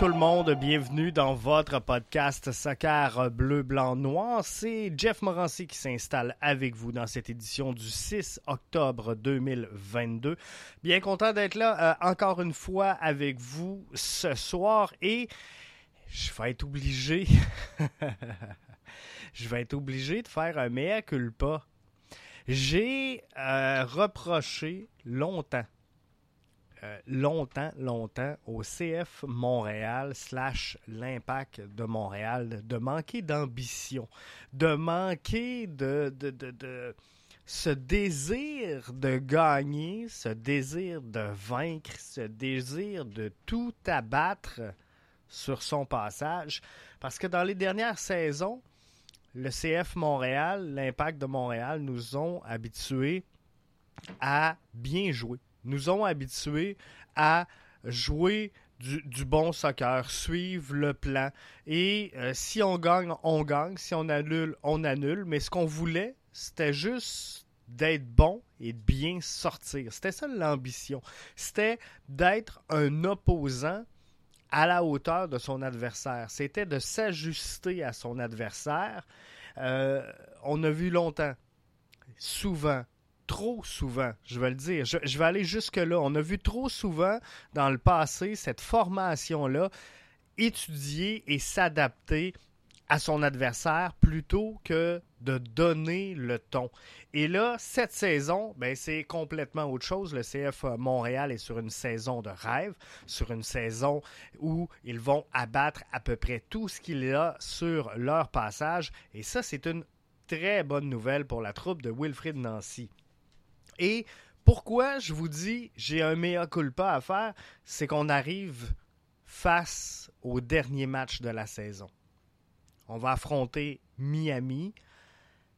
Tout le monde, bienvenue dans votre podcast Soccer Bleu, Blanc, Noir. C'est Jeff Morancy qui s'installe avec vous dans cette édition du 6 octobre 2022. Bien content d'être là euh, encore une fois avec vous ce soir et je vais être obligé. je vais être obligé de faire un mea culpa. J'ai euh, reproché longtemps euh, longtemps, longtemps au CF Montréal slash l'impact de Montréal de manquer d'ambition, de manquer de, de, de, de, ce désir de gagner, ce désir de vaincre, ce désir de tout abattre sur son passage. Parce que dans les dernières saisons, le CF Montréal, l'impact de Montréal nous ont habitués à bien jouer nous ont habitués à jouer du, bon soccer, suivre le plan. Et euh, si on gagne, on gagne. Si on annule, on annule. Mais ce qu'on voulait, c'était juste d'être bon et de bien sortir. C'était ça l'ambition. C'était d'être un opposant à la hauteur de son adversaire. C'était de s'ajuster à son adversaire. Euh, on a vu longtemps, souvent, trop souvent, je vais le dire. Je, vais aller jusque-là. On a vu trop souvent dans le passé cette formation-là étudier et s'adapter à son adversaire plutôt que de donner le ton. Et là, cette saison, ben, c'est complètement autre chose. Le CF Montréal est sur une saison de rêve, sur une saison où ils vont abattre à peu près tout ce qu'il y a sur leur passage. Et ça, c'est une très bonne nouvelle pour la troupe de Wilfrid Nancy. Et pourquoi je vous dis j'ai un mea culpa à faire, c'est qu'on arrive face au dernier match de la saison. On va affronter Miami.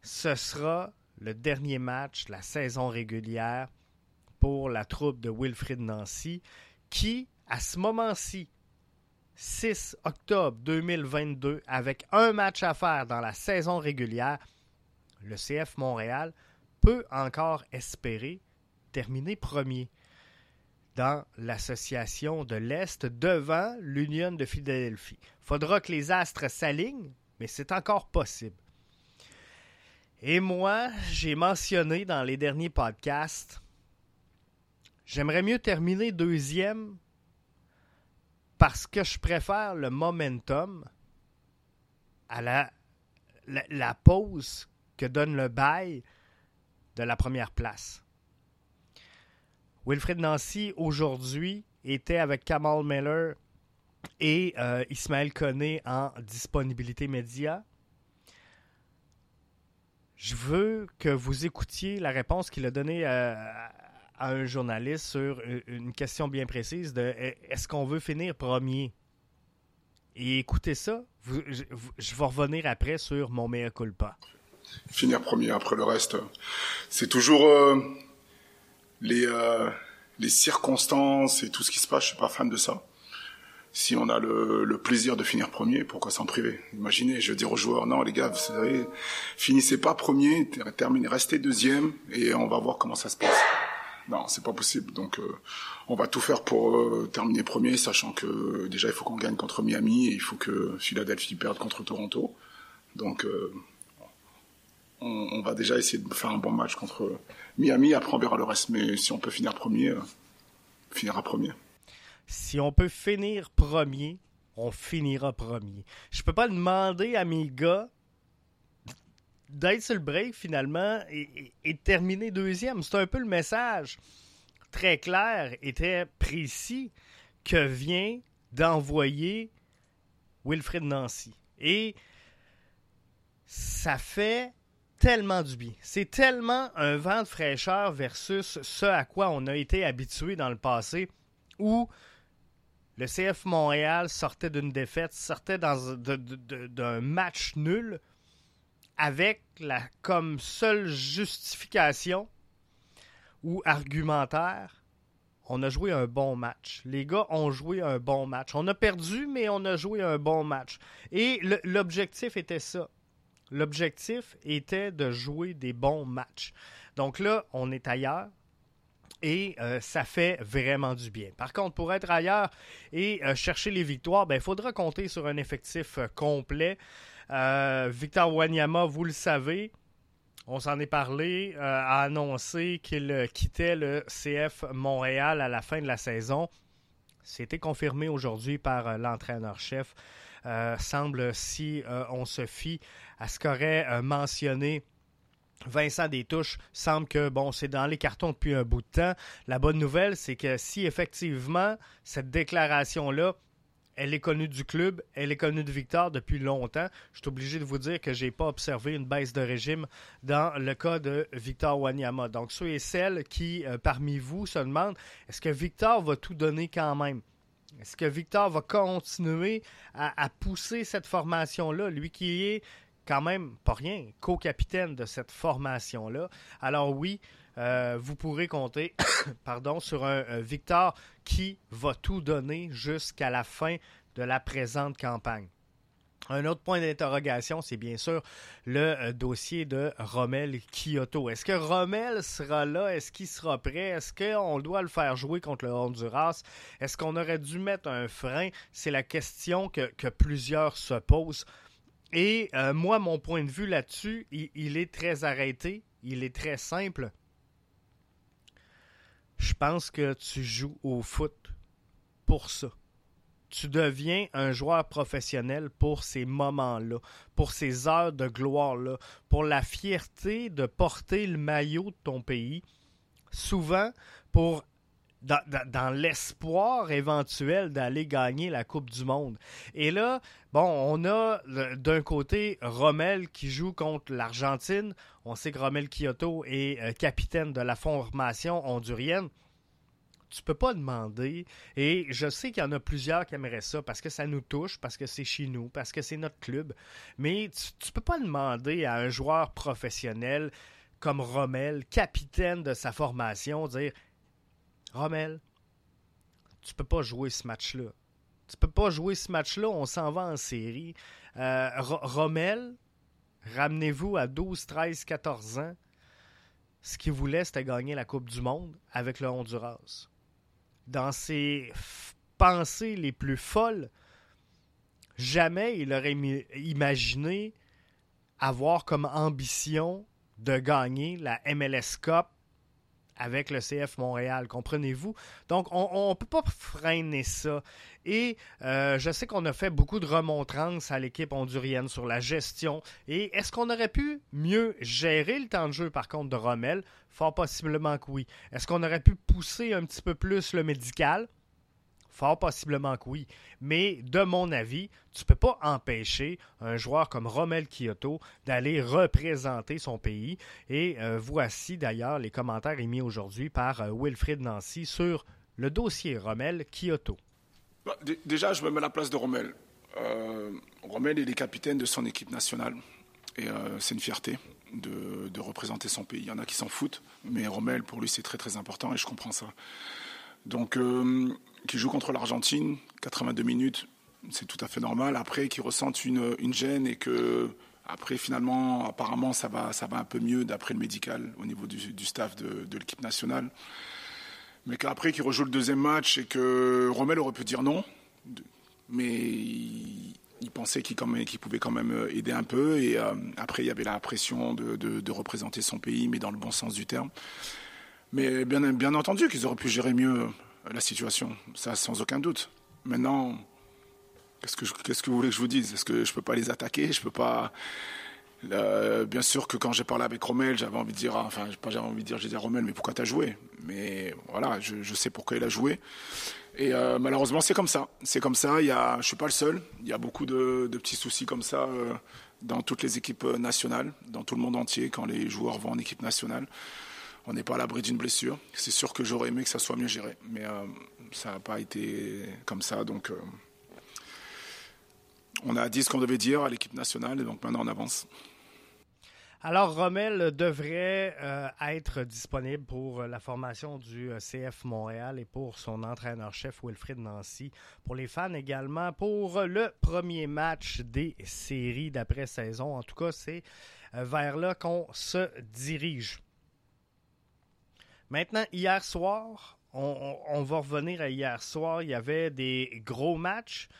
Ce sera le dernier match de la saison régulière pour la troupe de Wilfrid Nancy qui, à ce moment-ci, 6 octobre 2022, avec un match à faire dans la saison régulière, le CF Montréal peut encore espérer terminer premier dans l'association de l'Est devant l'Union de Philadelphie. Faudra que les astres s'alignent, mais c'est encore possible. Et moi, j'ai mentionné dans les derniers podcasts, j'aimerais mieux terminer deuxième parce que je préfère le momentum à la, la, la pause que donne le bail de la première place. Wilfred Nancy, aujourd'hui, était avec Kamal Miller et euh, Ismaël Koné en disponibilité média. Je veux que vous écoutiez la réponse qu'il a donnée à, à, un journaliste sur une question bien précise de est-ce qu'on veut finir premier? Et écoutez ça, je, je vais revenir après sur mon mea culpa finir premier. Après le reste, c'est toujours euh, les, euh, les circonstances et tout ce qui se passe. Je suis pas fan de ça. Si on a le, le plaisir de finir premier, pourquoi s'en priver? Imaginez, je veux dire aux joueurs, non les gars, vous savez, finissez pas premier, terminez, restez deuxième et on va voir comment ça se passe. Non, c'est pas possible. Donc, euh, on va tout faire pour euh, terminer premier, sachant que déjà il faut qu'on gagne contre Miami et il faut que Philadelphie perde contre Toronto. Donc, euh, on, on, va déjà essayer de faire un bon match contre Miami. Après, on verra le reste. Mais si on peut finir premier, euh, finira premier. Si on peut finir premier, on finira premier. Je peux pas demander à mes gars d'être sur le break finalement et, et, et, de terminer deuxième. C'est un peu le message très clair et très précis que vient d'envoyer Wilfred Nancy. Et ça fait tellement du bien. C'est tellement un vent de fraîcheur versus ce à quoi on a été habitué dans le passé, où le CF Montréal sortait d'une défaite, sortait d'un match nul, avec comme seule justification ou argumentaire, on a joué un bon match. Les gars ont joué un bon match. On a perdu, mais on a joué un bon match. Et l'objectif était ça. L'objectif était de jouer des bons matchs. Donc là, on est ailleurs et euh, ça fait vraiment du bien. Par contre, pour être ailleurs et euh, chercher les victoires, il ben, faudra compter sur un effectif euh, complet. Victor Wanyama, vous le savez, on s'en est parlé, a annoncé qu'il quittait le CF Montréal à la fin de la saison. C'était confirmé aujourd'hui par l'entraîneur-chef. Semble, si on se fie à ce qu'aurait mentionné Vincent Détouche semble que bon, c'est dans les cartons depuis un bout de temps. La bonne nouvelle, c'est que si effectivement cette déclaration-là, elle est connue du club, elle est connue de Victor depuis longtemps. Je suis obligé de vous dire que je n'ai pas observé une baisse de régime dans le cas de Victor Wanyama. Donc, ceux et celles qui, euh, parmi vous, se demandent est-ce que Victor va tout donner quand même? Est-ce que Victor va continuer à pousser cette formation-là, lui qui est quand même, pas rien, co-capitaine de cette formation-là? Alors oui, euh, vous pourrez compter pardon, sur un, Victor qui va tout donner jusqu'à la fin de la présente campagne. Un autre point d'interrogation, c'est bien sûr le euh, dossier de Rommel Kyoto. Est-ce que Rommel sera là? Est-ce qu'il sera prêt? Est-ce qu'on doit le faire jouer contre le Honduras? Est-ce qu'on aurait dû mettre un frein? C'est la question que, plusieurs se posent. Et euh, moi, mon point de vue là-dessus, il, est très arrêté, il est très simple. Je pense que tu joues au foot pour ça. Tu deviens un joueur professionnel pour ces moments-là, pour ces heures de gloire-là, pour la fierté de porter le maillot de ton pays. Souvent, pour dans, l'espoir éventuel d'aller gagner la Coupe du Monde. Et là, bon, on a d'un côté Rommel qui joue contre l'Argentine. On sait que Rommel Kyoto est euh, capitaine de la formation hondurienne. Tu peux pas demander, et je sais qu'il y en a plusieurs qui aimeraient ça parce que ça nous touche, parce que c'est chez nous, parce que c'est notre club, mais tu, tu peux pas demander à un joueur professionnel comme Rommel, capitaine de sa formation, dire Rommel, tu peux pas jouer ce match-là. Tu peux pas jouer ce match-là, on s'en va en série. Euh, Rommel, ramenez-vous à 12, 13, 14 ans. Ce qu'il voulait, c'était gagner la Coupe du Monde avec le Honduras. Dans ses pensées les plus folles, jamais il aurait imaginé avoir comme ambition de gagner la MLS Cup avec le CF Montréal, comprenez-vous? Donc, on ne peut pas freiner ça. Et euh, je sais qu'on a fait beaucoup de remontrances à l'équipe hondurienne sur la gestion. Et est-ce qu'on aurait pu mieux gérer le temps de jeu, par contre, de Rommel? Fort possiblement que oui. Est-ce qu'on aurait pu pousser un petit peu plus le médical? Fort possiblement que oui. Mais de mon avis, tu ne peux pas empêcher un joueur comme Rommel Kyoto d'aller représenter son pays. Et euh, voici d'ailleurs les commentaires émis aujourd'hui par euh, Nancy sur le dossier Rommel Kyoto. Bah, déjà, je me mets à la place de Rommel. Euh, Rommel est le capitaine de son équipe nationale. Et c'est une fierté de, représenter son pays. Il y en a qui s'en foutent, mais Rommel, pour lui, c'est très très important et je comprends ça. Donc, qui joue contre l'Argentine, 82 minutes, c'est tout à fait normal. Après, qui ressentent une, gêne et que, après, finalement, apparemment, ça va, ça va un peu mieux d'après le médical au niveau du, staff de, l'équipe nationale. Mais qu'après, qu'il rejoue le deuxième match et que Rommel aurait pu dire non. Mais il, pensait qu'il pouvait quand même aider un peu. Et euh, après, il y avait la pression de, représenter son pays, mais dans le bon sens du terme. Mais bien entendu qu'ils auraient pu gérer mieux la situation, ça sans aucun doute. Maintenant, qu'est-ce que, vous voulez que je vous dise? Est-ce que je peux pas les attaquer? Je peux pas. bien sûr que quand j'ai parlé avec Rommel, j'avais envie de dire, enfin, pas j'avais envie de dire, j'ai dit à Rommel, mais pourquoi tu as joué? Mais voilà, je, sais pourquoi il a joué. Et euh, malheureusement, c'est comme ça. C'est comme ça. Il y a, je suis pas le seul. Il y a beaucoup de, petits soucis comme ça euh, dans toutes les équipes nationales, dans tout le monde entier, quand les joueurs vont en équipe nationale on n'est pas à l'abri d'une blessure. C'est sûr que j'aurais aimé que ça soit mieux géré, mais euh, ça n'a pas été comme ça. Donc, euh, on a dit ce qu'on devait dire à l'équipe nationale, et donc maintenant on avance. Alors, Rommel devrait euh, être disponible pour la formation du CF Montréal et pour son entraîneur-chef Wilfrid Nancy. Pour les fans également, pour le premier match des séries d'après-saison. En tout cas, c'est vers là qu'on se dirige. Maintenant, hier soir, on, va revenir à hier soir. Il y avait des gros matchs.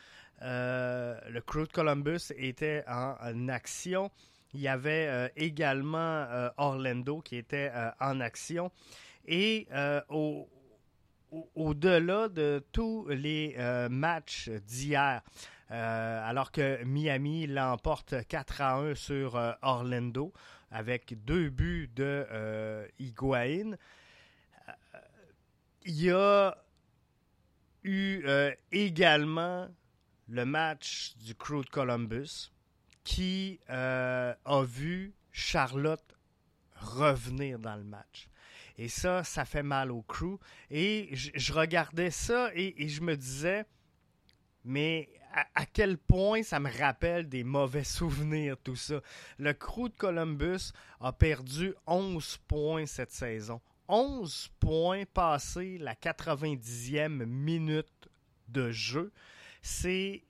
le Crew de Columbus était en action. Il y avait euh, également euh, Orlando qui était euh, en action. Et au, au-delà de tous les matchs d'hier, alors que Miami l'emporte 4 à 1 sur Orlando avec deux buts de Higuain, il y a eu également le match du Crew de Columbus qui euh, a vu Charlotte revenir dans le match. Et ça, ça fait mal au crew. Et je, regardais ça et, je me disais, mais à, quel point ça me rappelle des mauvais souvenirs, tout ça? Le crew de Columbus a perdu 11 points cette saison. 11 points passés la 90e minute de jeu. C'est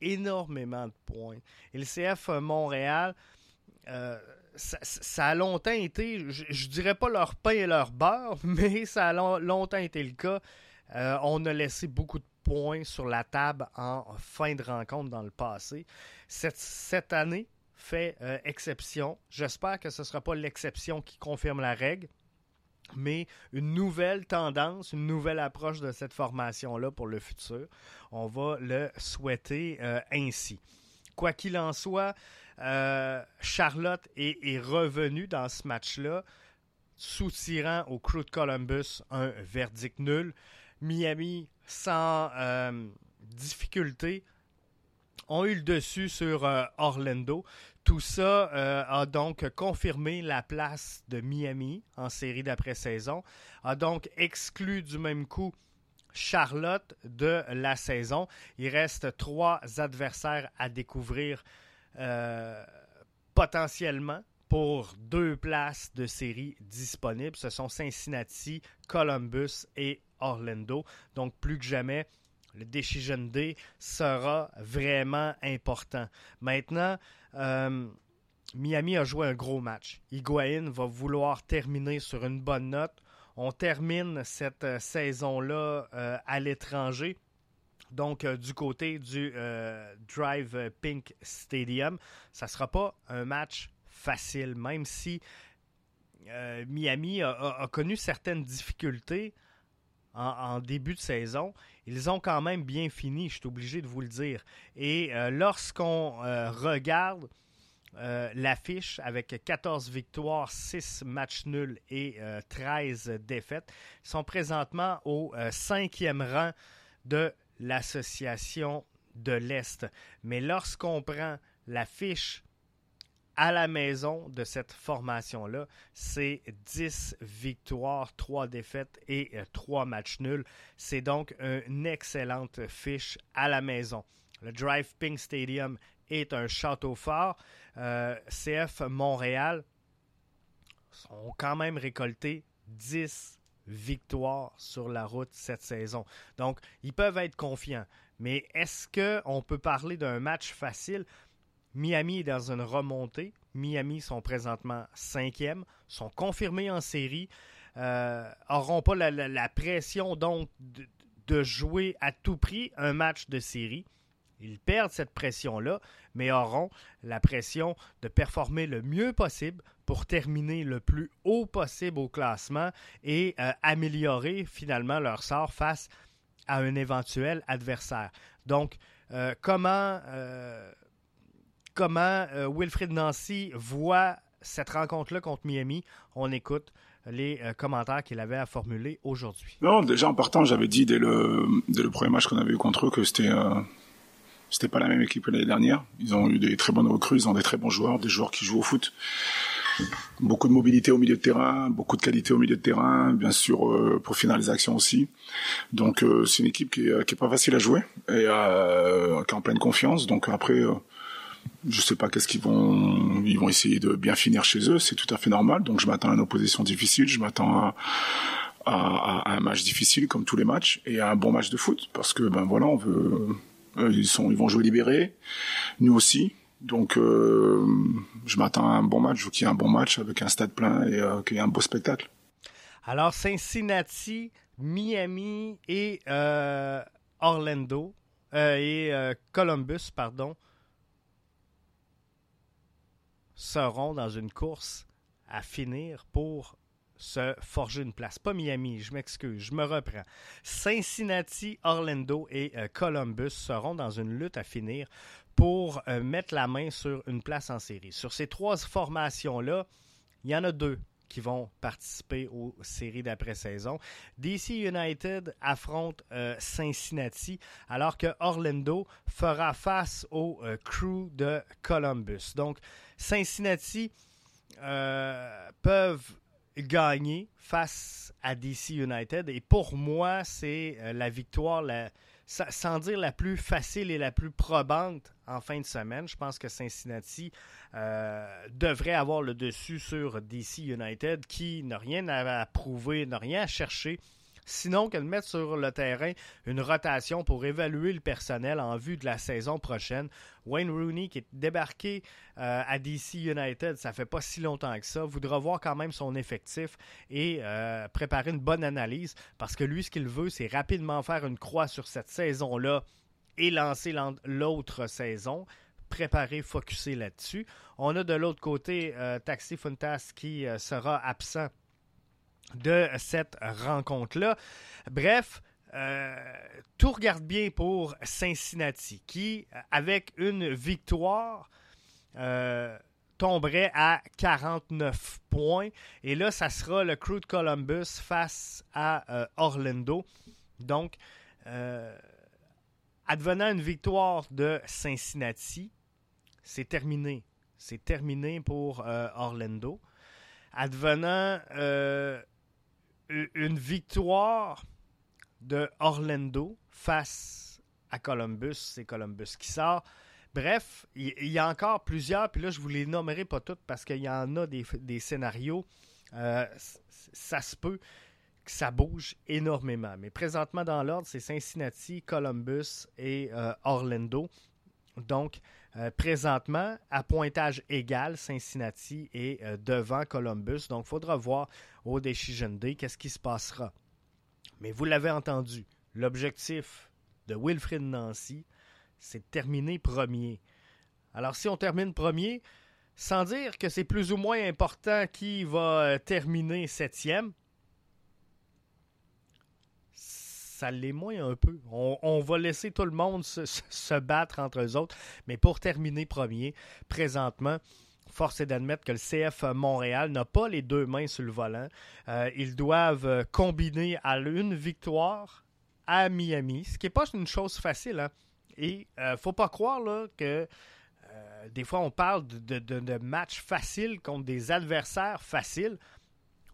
énormément de points. Et le CF Montréal, euh, ça, a longtemps été, je, ne dirais pas leur pain et leur beurre, mais ça a longtemps été le cas. Euh, on a laissé beaucoup de points sur la table en fin de rencontre dans le passé. Cette, année fait euh, exception. J'espère que ce ne sera pas l'exception qui confirme la règle mais une nouvelle tendance, une nouvelle approche de cette formation-là pour le futur. On va le souhaiter euh, ainsi. Quoi qu'il en soit, euh, Charlotte est, revenue dans ce match-là, soutirant au Crew de Columbus un verdict nul. Miami, sans euh, difficulté, ont eu le dessus sur Orlando. Tout ça euh, a donc confirmé la place de Miami en série d'après-saison, a donc exclu du même coup Charlotte de la saison. Il reste trois adversaires à découvrir euh, potentiellement pour deux places de série disponibles. Ce sont Cincinnati, Columbus et Orlando. Donc plus que jamais, le Decision Day sera vraiment important. Maintenant, euh, Miami a joué un gros match. Higuain va vouloir terminer sur une bonne note. On termine cette euh, saison-là euh, à l'étranger. Donc, du côté du Drive Pink Stadium, ça ne sera pas un match facile, même si Miami a, connu certaines difficultés en, début de saison, ils ont quand même bien fini, je suis obligé de vous le dire. Et euh, lorsqu'on euh, regarde euh, l'affiche avec 14 victoires, 6 matchs nuls et 13 défaites, ils sont présentement au cinquième rang de l'association de l'Est. Mais lorsqu'on prend l'affiche à la maison de cette formation-là, c'est 10 victoires, 3 défaites et 3 euh, matchs nuls. C'est donc une excellente fiche à la maison. Le Drive Pink Stadium est un château fort. Euh, CF Montréal ont quand même récolté 10 victoires sur la route cette saison. Donc, ils peuvent être confiants. Mais est-ce qu'on peut parler d'un match facile? Miami est dans une remontée. Miami sont présentement cinquième, sont confirmés en série, euh, auront pas la, pression donc de, jouer à tout prix un match de série. Ils perdent cette pression-là, mais auront la pression de performer le mieux possible pour terminer le plus haut possible au classement et euh, améliorer finalement leur sort face à un éventuel adversaire. Donc, euh, comment comment euh, Wilfred Nancy voit cette rencontre-là contre Miami. On écoute les euh, commentaires qu'il avait à formuler aujourd'hui. Non, déjà en partant, j'avais dit dès le, le premier match qu'on avait eu contre eux que c'était euh, pas la même équipe que l'année dernière. Ils ont eu des très bonnes recrues, ils ont des très bons joueurs, des joueurs qui jouent au foot. Beaucoup de mobilité au milieu de terrain, beaucoup de qualité au milieu de terrain, bien sûr pour finir les actions aussi. Donc c'est une équipe qui est, qui est, pas facile à jouer et qui est en pleine confiance. Donc après Je sais pas qu'est-ce qu'ils vont, ils vont essayer de bien finir chez eux, c'est tout à fait normal. Donc je m'attends à une opposition difficile, je m'attends à, un match difficile comme tous les matchs et à un bon match de foot parce que ben voilà, veut, ils vont jouer libérés, nous aussi. Donc euh, je m'attends à un bon match, ou qu'il y ait un bon match avec un stade plein et euh, qu'il y ait un beau spectacle. Alors Cincinnati, Miami et euh, Orlando et Columbus, pardon, seront dans une course à finir pour se forger une place. Pas Miami, je m'excuse, je me reprends. Cincinnati, Orlando et Columbus seront dans une lutte à finir pour euh, mettre la main sur une place en série. Sur ces trois formations-là, il y en a deux qui vont participer aux séries d'après-saison. DC United affronte euh, Cincinnati, alors que Orlando fera face au euh, crew de Columbus. Donc, Cincinnati peuvent gagner face à DC United. Et pour moi, c'est la victoire la, sans dire la plus facile et la plus probante en fin de semaine. Je pense que Cincinnati euh, devrait avoir le dessus sur DC United qui n'a rien à prouver, n'a rien à chercher sinon que de mettre sur le terrain une rotation pour évaluer le personnel en vue de la saison prochaine. Wayne Rooney, qui est débarqué euh, à DC United, ça fait pas si longtemps que ça, voudra voir quand même son effectif et euh, préparer une bonne analyse parce que lui, ce qu'il veut, c'est rapidement faire une croix sur cette saison-là et lancer l'autre saison préparer, focuser là-dessus. On a de l'autre côté euh, Taxi Funtas qui sera absent de cette rencontre-là. Bref, euh, tout regarde bien pour Cincinnati, qui, avec une victoire, euh, tomberait à 49 points. Et là, ça sera le Crew de Columbus face à euh, Orlando. Donc, advenant une victoire de Cincinnati, c'est terminé. C'est terminé pour Orlando. Advenant une victoire de Orlando face à Columbus. C'est Columbus qui sort. Bref, il y, a encore plusieurs, puis là, je ne vous les nommerai pas toutes parce qu'il y en a des, scénarios. Euh, ça se peut que ça bouge énormément. Mais présentement, dans l'ordre, c'est Cincinnati, Columbus et euh, Orlando. Donc, euh, présentement, à pointage égal, Cincinnati est euh, devant Columbus. Donc, il faudra voir au Decision qu'est-ce qui se passera. Mais vous l'avez entendu, l'objectif de Wilfrid Nancy, c'est de terminer premier. Alors, si on termine premier, sans dire que c'est plus ou moins important qui va euh, terminer septième, ça l'est moins un peu. On, va laisser tout le monde se, battre entre eux autres. Mais pour terminer premier, présentement, force est d'admettre que le CF Montréal n'a pas les deux mains sur le volant. Euh, ils doivent euh, combiner à une victoire à Miami, ce qui n'est pas une chose facile. Hein. Et euh, faut pas croire que des fois on parle de, de matchs faciles contre des adversaires faciles.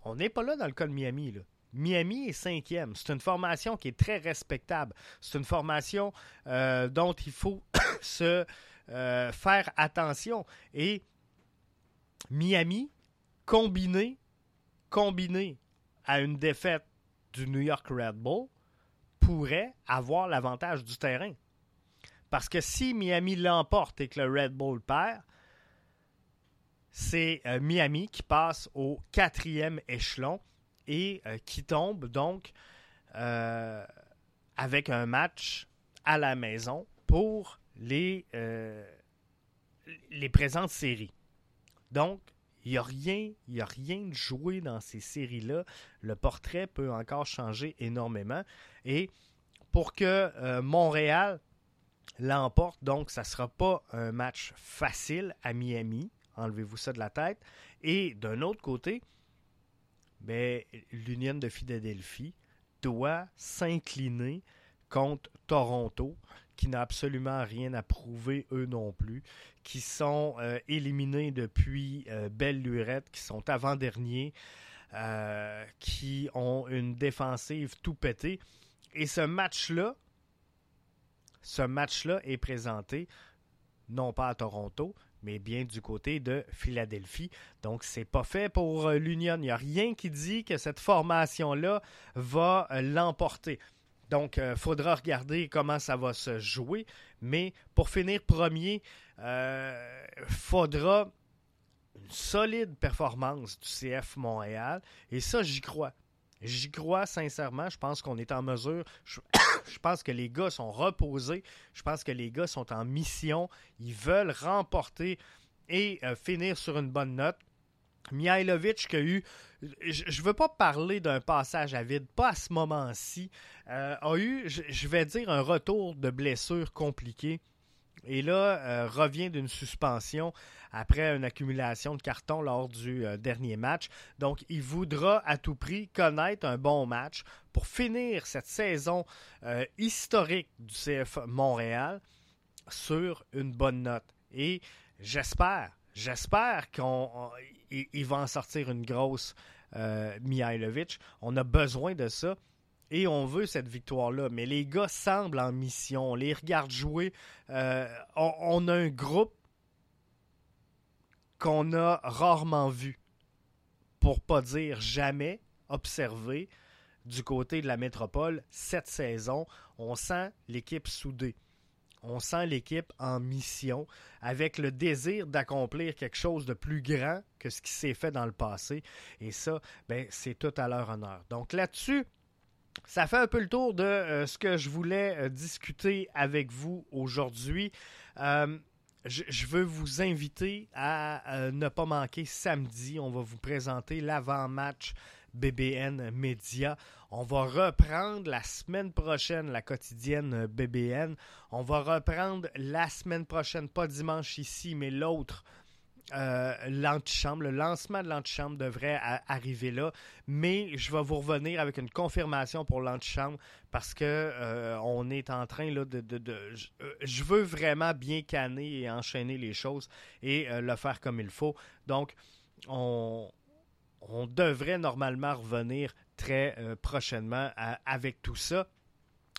On n'est pas là dans le cas de Miami. Là. Miami est cinquième. C'est une formation qui est très respectable. C'est une formation euh, dont il faut se euh, faire attention. Et Miami, combiné, combiné à une défaite du New York Red Bull, pourrait avoir l'avantage du terrain. Parce que si Miami l'emporte et que le Red Bull perd, c'est euh, Miami qui passe au quatrième échelon et euh, qui tombe donc euh, avec un match à la maison pour les, euh, les présentes séries. Donc, il n'y a rien, il a rien de joué dans ces séries-là. Le portrait peut encore changer énormément. Et pour que Montréal l'emporte, donc ça ne sera pas un match facile à Miami. Enlevez-vous ça de la tête. Et d'un autre côté, mais l'Union de Philadelphie doit s'incliner contre Toronto, qui n'a absolument rien à prouver eux non plus, qui sont euh, éliminés depuis euh, belle lurette, qui sont avant-derniers, euh, qui ont une défensive tout pétée. Et ce match-là, ce match-là est présenté non pas à Toronto, mais bien du côté de Philadelphie. Donc, c'est pas fait pour euh, l'Union. Il n'y a rien qui dit que cette formation-là va euh, l'emporter. Donc, il euh, faudra regarder comment ça va se jouer. Mais pour finir premier, il faudra une solide performance du CF Montréal. Et ça, j'y crois. J'y crois sincèrement. Je pense qu'on est en mesure. Je, pense que les gars sont reposés. Je pense que les gars sont en mission. Ils veulent remporter et euh, finir sur une bonne note. Mihailovic qui a eu, je ne veux pas parler d'un passage à vide, pas à ce moment-ci, euh, a eu, je vais dire, un retour de blessure compliqué. Et là, euh, revient d'une suspension après une accumulation de cartons lors du euh, dernier match. Donc, il voudra à tout prix connaître un bon match pour finir cette saison euh, historique du CF Montréal sur une bonne note. Et j'espère, j'espère qu'il va en sortir une grosse Mihailovic. On a besoin de ça. Et on veut cette victoire-là. Mais les gars semblent en mission. On les regarde jouer. Euh, on, a un groupe qu'on a rarement vu, pour pas dire jamais observé du côté de la métropole cette saison. On sent l'équipe soudée. On sent l'équipe en mission, avec le désir d'accomplir quelque chose de plus grand que ce qui s'est fait dans le passé. Et ça, ben, c'est tout à leur honneur. Donc là-dessus, ça fait un peu le tour de euh, ce que je voulais euh, discuter avec vous aujourd'hui. Euh, je, veux vous inviter à ne pas manquer samedi. On va vous présenter l'avant-match BBN Média. On va reprendre la semaine prochaine la quotidienne BBN. On va reprendre la semaine prochaine, pas dimanche ici, mais l'autre euh, l'antichambre, le lancement de l'antichambre devrait arriver là, mais je vais vous revenir avec une confirmation pour l'antichambre parce que euh, on est en train là, de, euh, je, veux vraiment bien canner et enchaîner les choses et le faire comme il faut. Donc, on, on devrait normalement revenir très prochainement avec tout ça.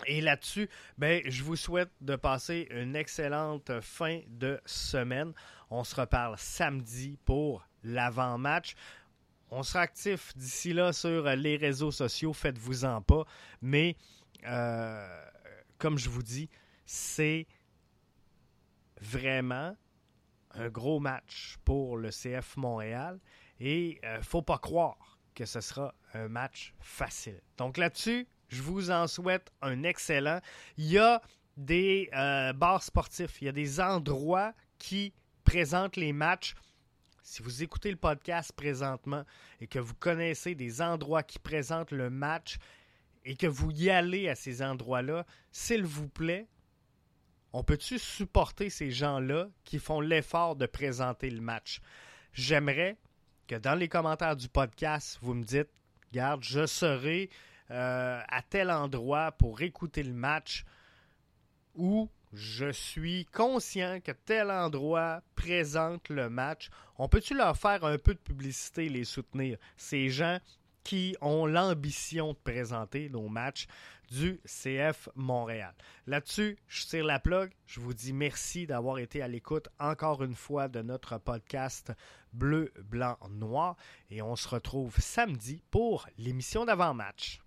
Et là-dessus, ben, je vous souhaite de passer une excellente fin de semaine. On se reparle samedi pour l'avant-match. On sera actif d'ici là sur les réseaux sociaux, faites-vous-en pas. Mais, euh, comme je vous dis, c'est vraiment un gros match pour le CF Montréal. Et ne euh, faut pas croire que ce sera un match facile. Donc là-dessus, je vous en souhaite un excellent. Il y a des euh, bars sportifs, il y a des endroits qui présentent les matchs. Si vous écoutez le podcast présentement et que vous connaissez des endroits qui présentent le match et que vous y allez à ces endroits-là, s'il vous plaît, on peut-tu supporter ces gens-là qui font l'effort de présenter le match? J'aimerais que dans les commentaires du podcast, vous me dites, garde, je serai euh, à tel endroit pour écouter le match ou je suis conscient que tel endroit présente le match. On peut-tu leur faire un peu de publicité, les soutenir? Ces gens qui ont l'ambition de présenter nos matchs du CF Montréal. Là-dessus, je tire la plug. Je vous dis merci d'avoir été à l'écoute encore une fois de notre podcast Bleu, Blanc, Noir. Et on se retrouve samedi pour l'émission d'avant-match.